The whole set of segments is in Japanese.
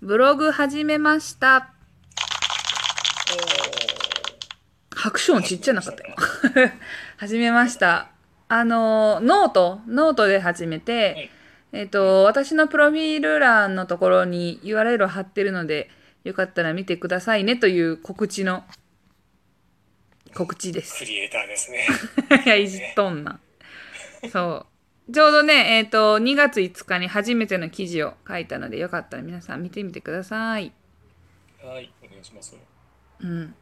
ブログ始めました。拍手音ちっちゃなかったよ。始めました。あの、 note、note で始めて、えっ、と、私のプロフィール欄のところに URL を貼ってるので、よかったら見てくださいねという告知の、告知です。クリエイターですね。いや、いじっとんな。そう。ちょうどね、えっ、と、2月5日に初めての記事を書いたので、よかったら皆さん見てみてください。はい、お願いします。うん。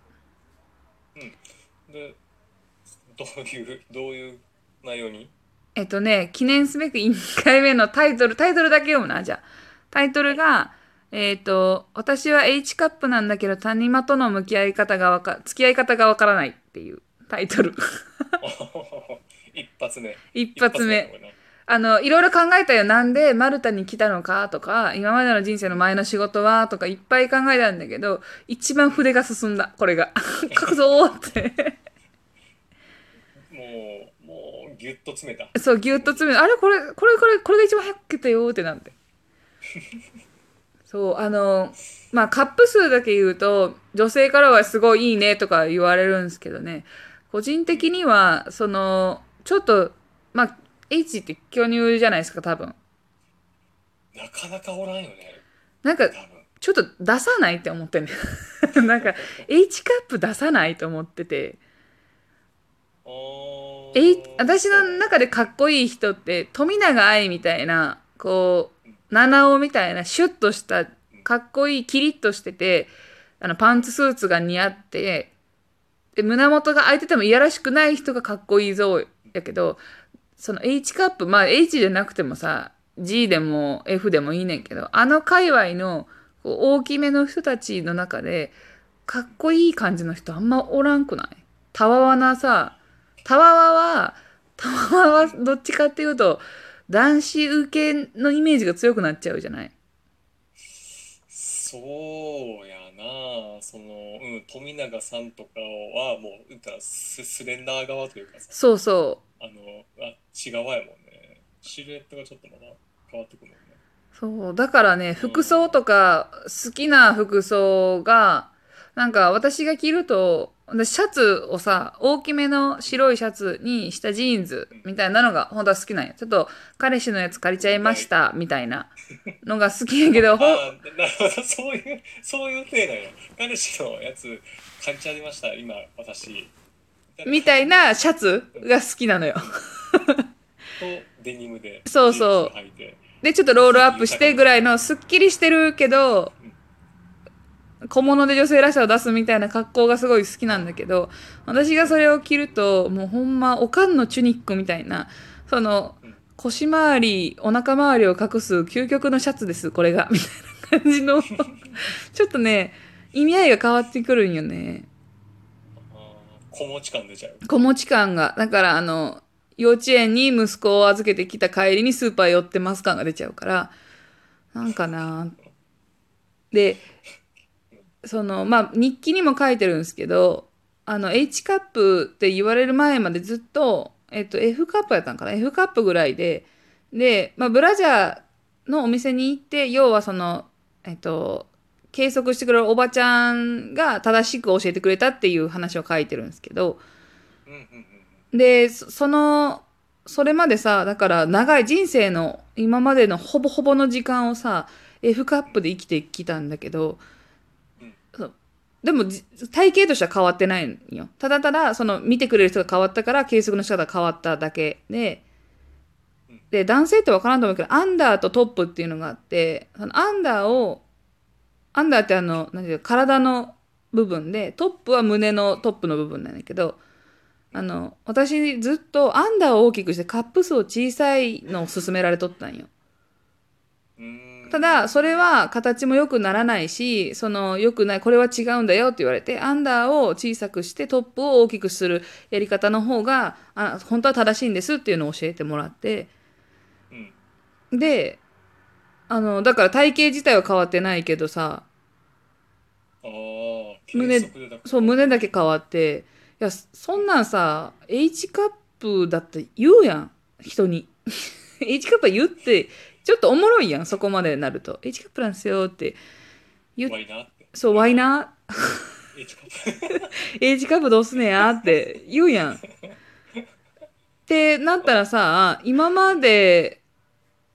で、どういう、どういう内容に？えっとね、記念すべく1回目のタイトル、タイトルだけ読むな、じゃあ。タイトルが、えっ、と、私は H カップなんだけど、谷間との向き合い方がわか、付き合い方がわからないっていうタイトル。一発目。一発目これなあの、いろいろ考えたよ。なんでマルタに来たのか？とか、今までの人生の前の仕事は？とかいっぱい考えたんだけど、一番筆が進んだ、これが。書くぞーって。もう、もう、ぎゅっと詰めた。そう、ぎゅっと詰めあれこれ、これ、これ、これが一番早く来たよーってなって。そう、あの、まあ、カップ数だけ言うと、女性からはすごいいいねとか言われるんですけどね、個人的には、その、ちょっと、まあ、H って巨乳じゃないですか、多分。なかなかおらんよね。なんか。ちょっと出さないって思ってんね。なんか、H カップ出さないと思ってて。あーえ私の中でかっこいい人って富永愛みたいなこう七尾みたいなシュッとしたかっこいいキリッとしててあのパンツスーツが似合ってで胸元が開いててもいやらしくない人がかっこいいぞやけどその H カップまあ H じゃなくてもさ G でも F でもいいねんけどあの界隈の大きめの人たちの中でかっこいい感じの人あんまおらんくない？たわわなさたわわは、たわわはどっちかっていうと、男子受けのイメージが強くなっちゃうじゃない？そうやその、うん、富永さんとかはもうたらススレンダー側というかさそうそあのあっち側やもんねシルエットがちょっとまだ変わってくるもんねう。そう。だからね、服装とか、好きな服装が、なんか私が着ると、私シャツをさ、大きめの白いシャツにしたジーンズみたいなのが本当は好きなんや。ちょっと彼氏のやつ借りちゃいましたみたいな のが好きやけど、あーなるほど。そういうそういう体なんや彼氏のやつ借りちゃいました今私。みたいなシャツが好きなのよ。とデニムでそうそう。で、ちょっとロールアップしてぐらいのすっきりしてるけど、小物で女性らしさを出すみたいな格好がすごい好きなんだけど、私がそれを着ると、もうほんま、おかんのチュニックみたいな、その、腰回り、お腹周りを隠す究極のシャツです、これが。みたいな感じの、ちょっとね、意味合いが変わってくるんよね。子持ち感出ちゃう子持ち感が。だから、あの、幼稚園に息子を預けてきた帰りにスーパー寄ってます感が出ちゃうから、なんかなで、その、まあ、日記にも書いてるんですけど、あの、H カップって言われる前までずっと、えっと、F カップやったんかな ?F カップぐらいで、で、まあ、ブラジャーのお店に行って、要はその、えっと、計測してくれるおばちゃんが正しく教えてくれたっていう話を書いてるんですけど、で、そその、それまでさ、だから長い人生の今までのほぼほぼの時間をさ、F カップで生きてきたんだけど、でも体型としては変わってないんよ。ただただ、その見てくれる人が変わったから計測の仕方が変わっただけで、で、男性ってわからんと思うけど、アンダーとトップっていうのがあって、そのアンダーを、アンダーってあの、なんていうか体の部分で、トップは胸のトップの部分なんだけど、あの、私ずっとアンダーを大きくしてカップ数を小さいのを勧められとったんよ。うんただ、それは形も良くならないし、その良くない、これは違うんだよって言われて、アンダーを小さくしてトップを大きくするやり方の方が、あ本当は正しいんですっていうのを教えてもらって、うん。で、あの、だから体型自体は変わってないけどさ、胸そう、胸だけ変わって、いや、そんなんさ、H カップだって言うやん、人に。H カップは言って、ちょっとおもろいやん、そこまでなると。H カップなんですよって。言ワイナって。そう、ワイナ H カップ。カップどうすねやって言うやん。ってなったらさ、今まで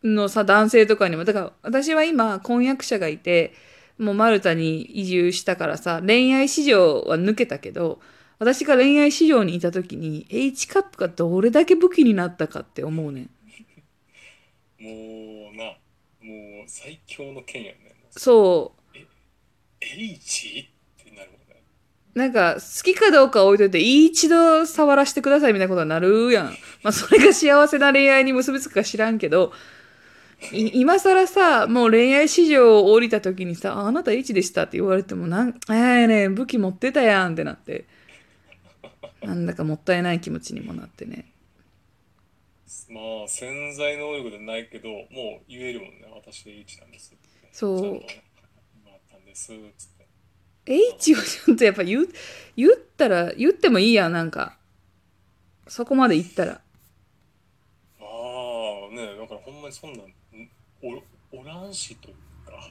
のさ、男性とかにも、だから私は今婚約者がいて、もうマルタに移住したからさ、恋愛市場は抜けたけど、私が恋愛市場にいた時に H カップがどれだけ武器になったかって思うねん。もうな、もう最強の剣やね。そう。H? ってなるもんね。なんか、好きかどうかは置いといて、一度触らせてくださいみたいなことになるやん。まあ、それが幸せな恋愛に結びつくか知らんけど、い今更さ、もう恋愛市場を降りた時にさ、ああなた H でしたって言われても、なん、ええね武器持ってたやんってなって、なんだかもったいない気持ちにもなってね。まあ、潜在能力でないけど、もう言えるもんね。私 H なんですって。そうちゃんとね今あったんです。つって。H をちょっとやっぱ言う、言ったら、言ってもいいやん、なんか。そこまで言ったら。ああ、ねだからほんまにそんなん、んおおらんしというか。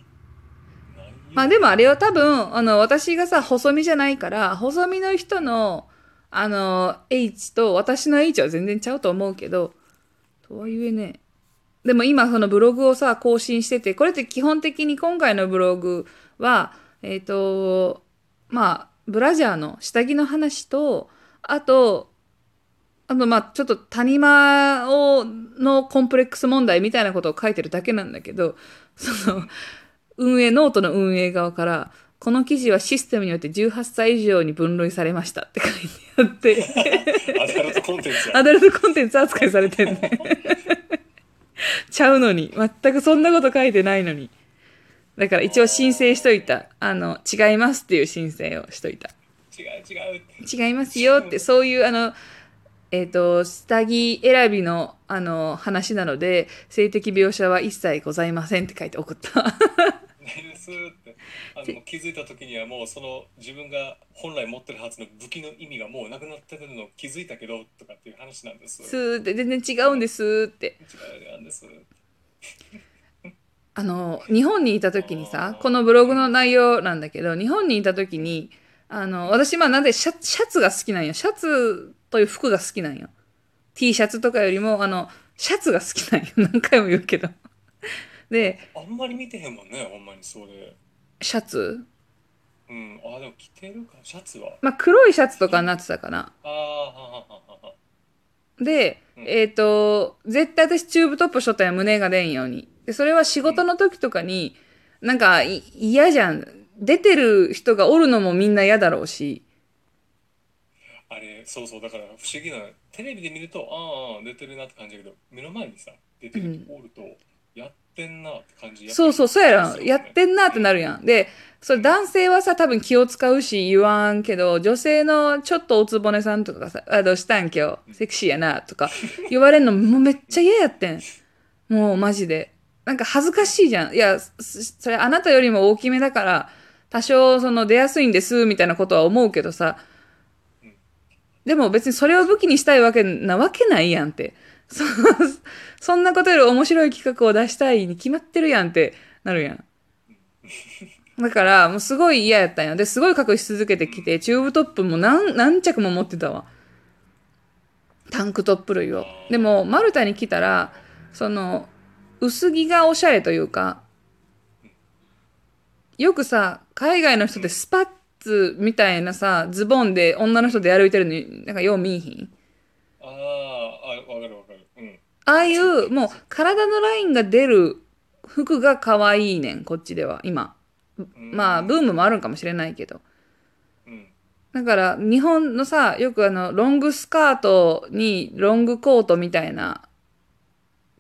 まあでもあれは多分、あの、私がさ、細身じゃないから、細身の人の、あの、H と私の H は全然ちゃうと思うけど、とはいえね、でも今そのブログをさ、更新してて、これって基本的に今回のブログは、えっ、と、まあ、ブラジャーの下着の話と、あと、あと、まあ、ちょっと谷間を、のコンプレックス問題みたいなことを書いてるだけなんだけど、その、運営、ノートの運営側から、この記事はシステムによって18歳以上に分類されましたって書いてあって、アダルトコンテンツや。アダルトコンテンツ扱いされてんね。ちゃうのに。全くそんなこと書いてないのに。だから一応申請しといた。あの、違いますっていう申請をしといた。違う違う。違いますよって、そういうあの、えっ、と、下着選びの、あの、話なので、性的描写は一切ございませんって書いて送った。ないですって。あの気づいた時にはもうその自分が本来持ってるはずの武器の意味がもうなくなってるのを気づいたけどとかっていう話なんです。すーって、全然違うんですって。違うなんです。あの、日本にいた時にさ、このブログの内容なんだけど、日本にいた時に、あの、私、まあなんでシャシャツが好きなんよ。シャツという服が好きなんよ。T シャツとかよりも、あの、シャツが好きなんよ。何回も言うけど。で、あんまり見てへんもんね、ほんまにそれ。シャツうん。あ、でも着てるか、シャツは。まあ黒いシャツとかになってたかな。ああ、ははははは。で、えっ、と、絶対私チューブトップしとったんや、胸が出んように。で、それは仕事の時とかに、なんかい嫌じゃん。出てる人がおるのもみんな嫌だろうし。あれ、そうそう、だから不思議な、テレビで見ると、ああ、出てるなって感じだけど、目の前にさ、出てる人おると、やってんなって感じ。そうそう、そうやろ。やってんなってなるやん。で、それ男性はさ、多分気を使うし言わんけど、女性のちょっとおつぼねさんとかがさ、あ、どうしたん今日、セクシーやな、とか言われんのもうめっちゃ嫌やってん。もうマジで。なんか恥ずかしいじゃん。いや、そそれあなたよりも大きめだから、多少その出やすいんです、みたいなことは思うけどさ、でも別にそれを武器にしたいわけなわけないやんって。そそんなことより面白い企画を出したいに決まってるやんってなるやん。だから、もうすごい嫌やったんよ。で、すごい隠し続けてきて、チューブトップも何、何着も持ってたわ。タンクトップ類を。でも、マルタに来たら、その、薄着がおしゃれというか、よくさ、海外の人ってスパッツみたいなさ、ズボンで女の人で歩いてるのに、なんかよう見いひん？ああ、わかるわか。ああいう、もう体のラインが出る服が可愛いねん、こっちでは、今。まあ、ブームもあるんかもしれないけど。うん。だから、日本のさ、よくあの、ロングスカートにロングコートみたいな、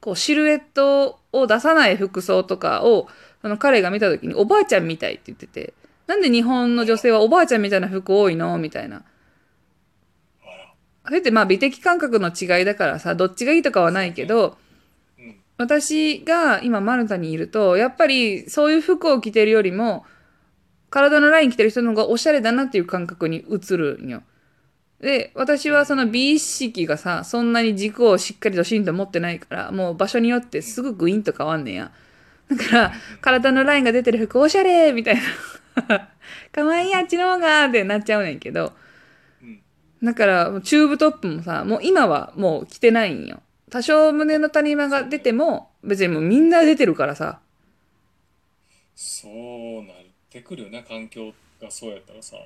こう、シルエットを出さない服装とかを、あの、彼が見た時に、おばあちゃんみたいって言ってて、なんで日本の女性はおばあちゃんみたいな服多いの？みたいな。それってまあ美的感覚の違いだからさ、どっちがいいとかはないけど、うん。私が今マルタにいると、やっぱりそういう服を着てるよりも、体のライン着てる人の方がおしゃれだなっていう感覚に移るんよ。で、私はその美意識がさ、そんなに軸をしっかりとしんと持ってないから、もう場所によってすぐグインと変わんねんや。だから、体のラインが出てる服おしゃれみたいな。かわいいあっちの方がってなっちゃうねんけど。うんだから、チューブトップもさ、もう今はもう着てないんよ。多少胸の谷間が出ても、別にもうみんな出てるからさ。そうなってくるよね環境がそうやったらさ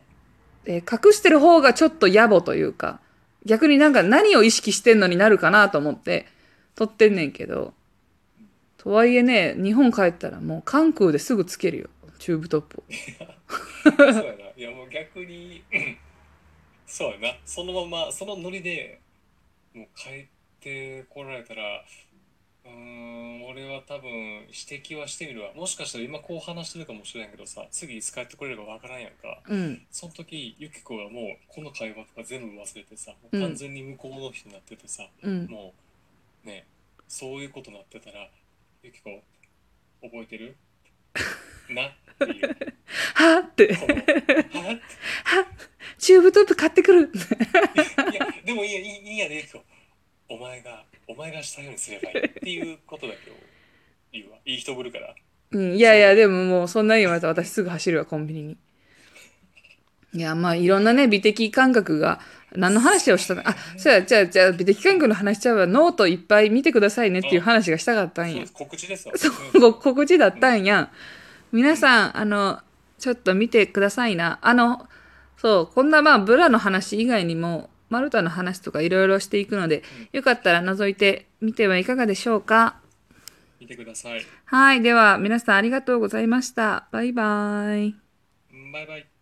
で隠してる方がちょっと野暮というか、逆になんか何を意識してんのになるかなと思って、撮ってんねんけど。とはいえね、日本帰ったらもう関空ですぐつけるよ。チューブトップを。そうやないやもう逆にうんそうやな。そのままそのノリでもう帰ってこられたらうーん俺は多分指摘はしてみるわ。もしかしたら今こう話してるかもしれんけどさ次いつ帰ってこれるかわからんやんか。うん。その時ユキコがもうこの会話とか全部忘れてさ完全に向こうの人になっててさ、うん。もうねそういうことなってたらユキコ覚えてる？なっていう。はぁって、はってチューブトップ買ってくる。いや、でもいいや、いいいいやで、ね、お前が、お前がしたようにすればいいっていうことだけを言うわ。いい人ぶるから。うん、いやいや、でももうそんなに言われたら私すぐ走るわ、コンビニに。いや、まあいろんなね、美的感覚が、何の話をしたの？あ、そうや、じゃあ、じゃあ美的感覚の話しちゃうわ、ノートいっぱい見てくださいねっていう話がしたかったんや告知ですわ。そう、ご告知だったんやん。皆さん、あの、ちょっと見てくださいな。あの、そう、こんなまあ、ブラの話以外にも、マルタの話とかいろいろしていくので、よかったら覗いてみてはいかがでしょうか。見てください。はい。では、皆さんありがとうございました。バイバイ。バイバイ。